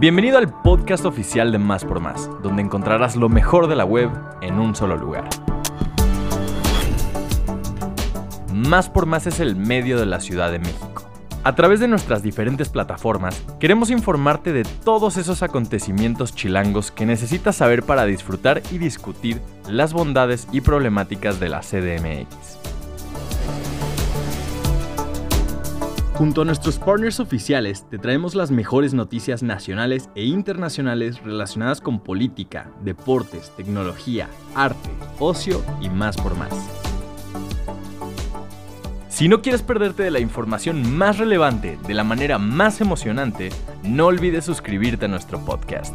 Bienvenido al podcast oficial de Más por Más, donde encontrarás lo mejor de la web en un solo lugar. Más por Más es el medio de la Ciudad de México. A través de nuestras diferentes plataformas, queremos informarte de todos esos acontecimientos chilangos que necesitas saber para disfrutar y discutir las bondades y problemáticas de la CDMX. Junto a nuestros partners oficiales, te traemos las mejores noticias nacionales e internacionales relacionadas con política, deportes, tecnología, arte, ocio y más por más. Si no quieres perderte de la información más relevante de la manera más emocionante, no olvides suscribirte a nuestro podcast.